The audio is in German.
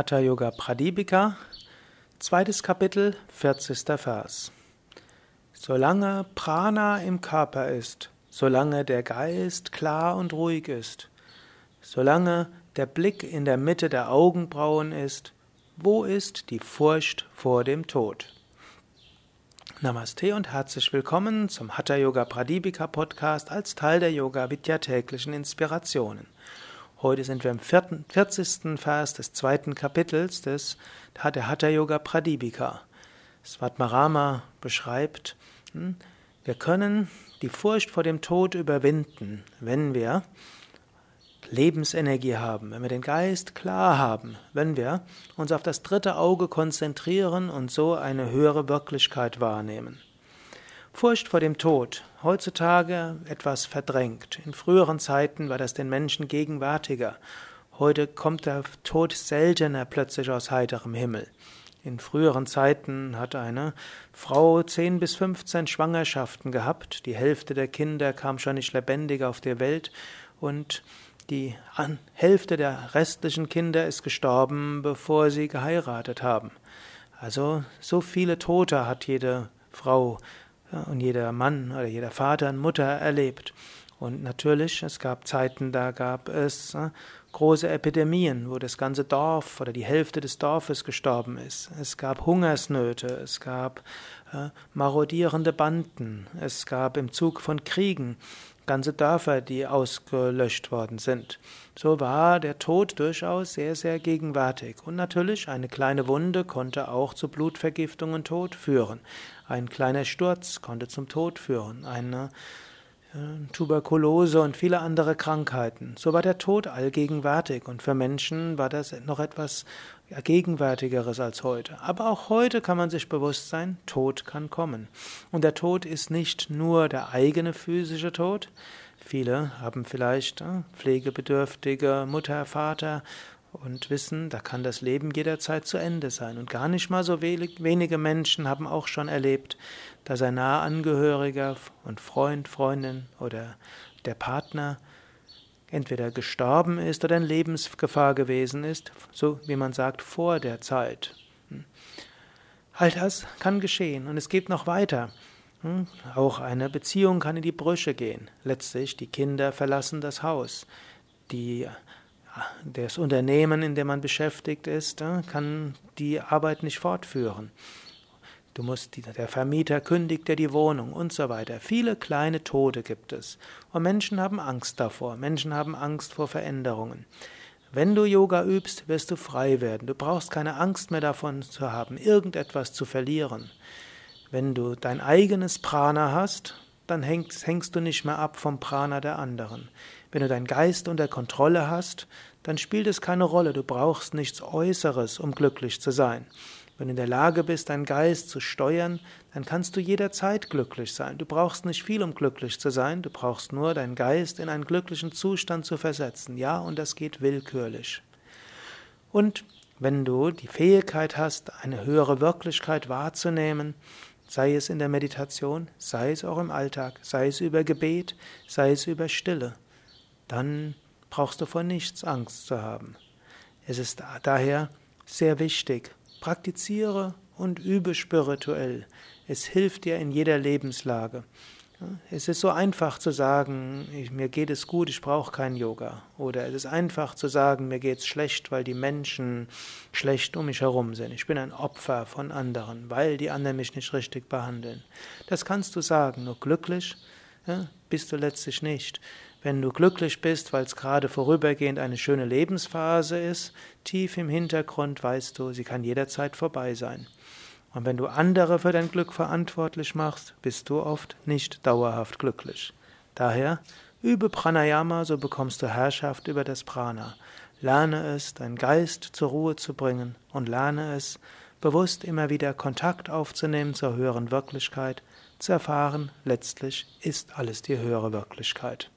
Hatha Yoga Pradipika, zweites Kapitel, 40. Vers. Solange Prana im Körper ist, solange der Geist klar und ruhig ist, solange der Blick in der Mitte der Augenbrauen ist, wo ist die Furcht vor dem Tod? Namaste und herzlich willkommen zum Hatha Yoga Pradipika Podcast als Teil der Yoga Vidya täglichen Inspirationen. Heute sind wir im 40. Vers des zweiten Kapitels des der Hatha Yoga Pradipika. Svatmarama beschreibt, hm, wir können die Furcht vor dem Tod überwinden, wenn wir Lebensenergie haben, wenn wir den Geist klar haben, wenn wir uns auf das dritte Auge konzentrieren und so eine höhere Wirklichkeit wahrnehmen. Furcht vor dem Tod, heutzutage etwas verdrängt. In früheren Zeiten war das den Menschen gegenwärtiger. Heute kommt der Tod seltener plötzlich aus heiterem Himmel. In früheren Zeiten hat eine Frau zehn bis fünfzehn Schwangerschaften gehabt, die Hälfte der Kinder kam schon nicht lebendig auf die Welt und die Hälfte der restlichen Kinder ist gestorben, bevor sie geheiratet haben. Also so viele Tote hat jede Frau und jeder Mann oder jeder Vater und Mutter erlebt. Und natürlich, es gab Zeiten, da gab es äh, große Epidemien, wo das ganze Dorf oder die Hälfte des Dorfes gestorben ist. Es gab Hungersnöte, es gab äh, marodierende Banden, es gab im Zug von Kriegen ganze Dörfer, die ausgelöscht worden sind. So war der Tod durchaus sehr, sehr gegenwärtig. Und natürlich, eine kleine Wunde konnte auch zu Blutvergiftung und Tod führen. Ein kleiner Sturz konnte zum Tod führen. Eine Tuberkulose und viele andere Krankheiten. So war der Tod allgegenwärtig und für Menschen war das noch etwas Gegenwärtigeres als heute. Aber auch heute kann man sich bewusst sein, Tod kann kommen. Und der Tod ist nicht nur der eigene physische Tod. Viele haben vielleicht äh, pflegebedürftige Mutter, Vater und wissen, da kann das Leben jederzeit zu Ende sein. Und gar nicht mal so wenige Menschen haben auch schon erlebt, dass ein naher Angehöriger und Freund, Freundin oder der Partner entweder gestorben ist oder in Lebensgefahr gewesen ist, so wie man sagt, vor der Zeit. Hm. All das kann geschehen und es geht noch weiter. Hm. Auch eine Beziehung kann in die Brüche gehen. Letztlich, die Kinder verlassen das Haus. Die das Unternehmen, in dem man beschäftigt ist, äh, kann die Arbeit nicht fortführen. Du musst, der Vermieter kündigt dir die Wohnung und so weiter. Viele kleine Tode gibt es. Und Menschen haben Angst davor. Menschen haben Angst vor Veränderungen. Wenn du Yoga übst, wirst du frei werden. Du brauchst keine Angst mehr davon zu haben, irgendetwas zu verlieren. Wenn du dein eigenes Prana hast, dann hängst, hängst du nicht mehr ab vom Prana der anderen. Wenn du deinen Geist unter Kontrolle hast, dann spielt es keine Rolle. Du brauchst nichts Äußeres, um glücklich zu sein. Wenn du in der Lage bist, deinen Geist zu steuern, dann kannst du jederzeit glücklich sein. Du brauchst nicht viel, um glücklich zu sein. Du brauchst nur deinen Geist in einen glücklichen Zustand zu versetzen. Ja, und das geht willkürlich. Und wenn du die Fähigkeit hast, eine höhere Wirklichkeit wahrzunehmen, sei es in der Meditation, sei es auch im Alltag, sei es über Gebet, sei es über Stille, dann brauchst du vor nichts Angst zu haben. Es ist daher sehr wichtig, praktiziere und übe spirituell. Es hilft dir in jeder Lebenslage. Es ist so einfach zu sagen, mir geht es gut, ich brauche kein Yoga. Oder es ist einfach zu sagen, mir geht es schlecht, weil die Menschen schlecht um mich herum sind. Ich bin ein Opfer von anderen, weil die anderen mich nicht richtig behandeln. Das kannst du sagen, nur glücklich bist du letztlich nicht. Wenn du glücklich bist, weil es gerade vorübergehend eine schöne Lebensphase ist, tief im Hintergrund weißt du, sie kann jederzeit vorbei sein. Und wenn du andere für dein Glück verantwortlich machst, bist du oft nicht dauerhaft glücklich. Daher übe Pranayama, so bekommst du Herrschaft über das Prana. Lerne es, deinen Geist zur Ruhe zu bringen und lerne es, bewusst immer wieder Kontakt aufzunehmen zur höheren Wirklichkeit, zu erfahren, letztlich ist alles die höhere Wirklichkeit.